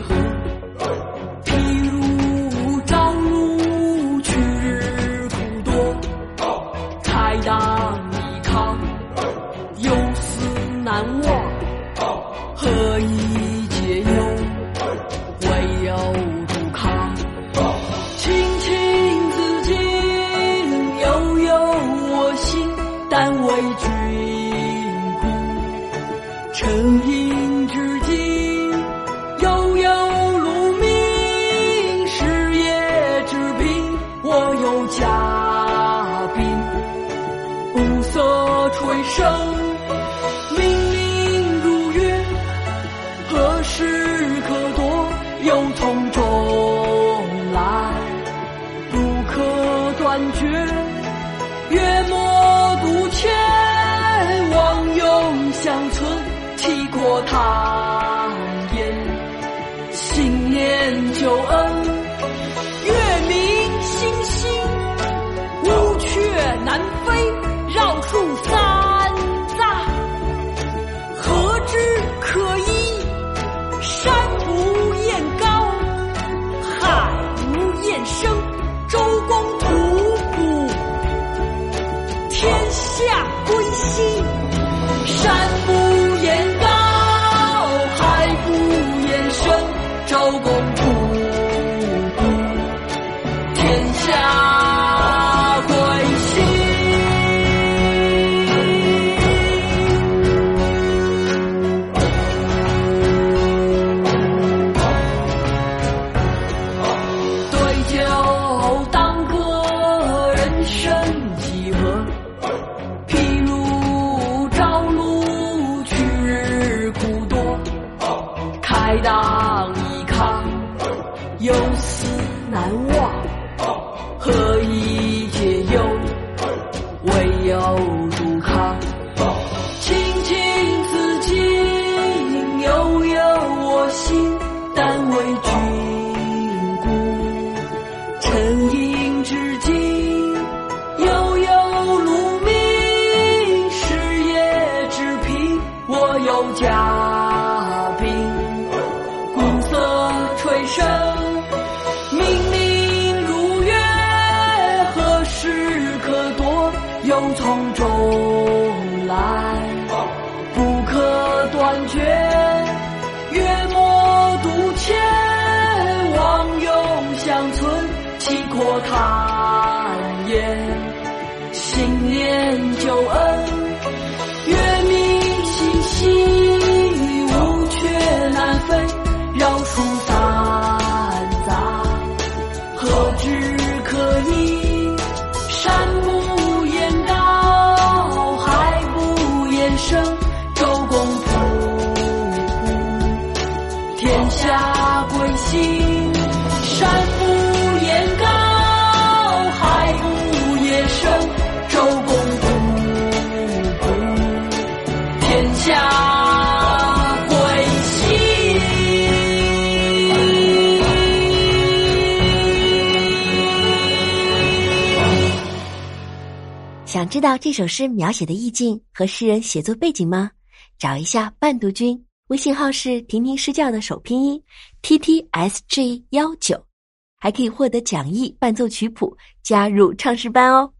何？譬如朝露，去日苦多。开当依靠，忧思难忘。何以解忧？唯有杜康。清清自净，悠悠我心，但为君暮色垂生，明明如月。何时可夺？忧从中来，不可断绝。月末独欠，望永相存，体阔堂檐。新年旧恩，难忘。何以解忧？唯有杜康。清清自净，悠悠我心，但为君故。沉吟至今，悠悠鹿鸣。食野之苹，我有嘉宾。鼓瑟吹笙，夺？又从中来，不可断绝。月末渡前，望永相存，体阔堂檐。新年旧恩，天下归心。山不厌高，海不厌深。周公吐哺，天下归心。想知道这首诗描写的意境和诗人写作背景吗？找一下伴读君，微信号是婷婷诗教的首拼音 t t s g 幺九，还可以获得讲义、伴奏曲谱，加入唱诗班哦。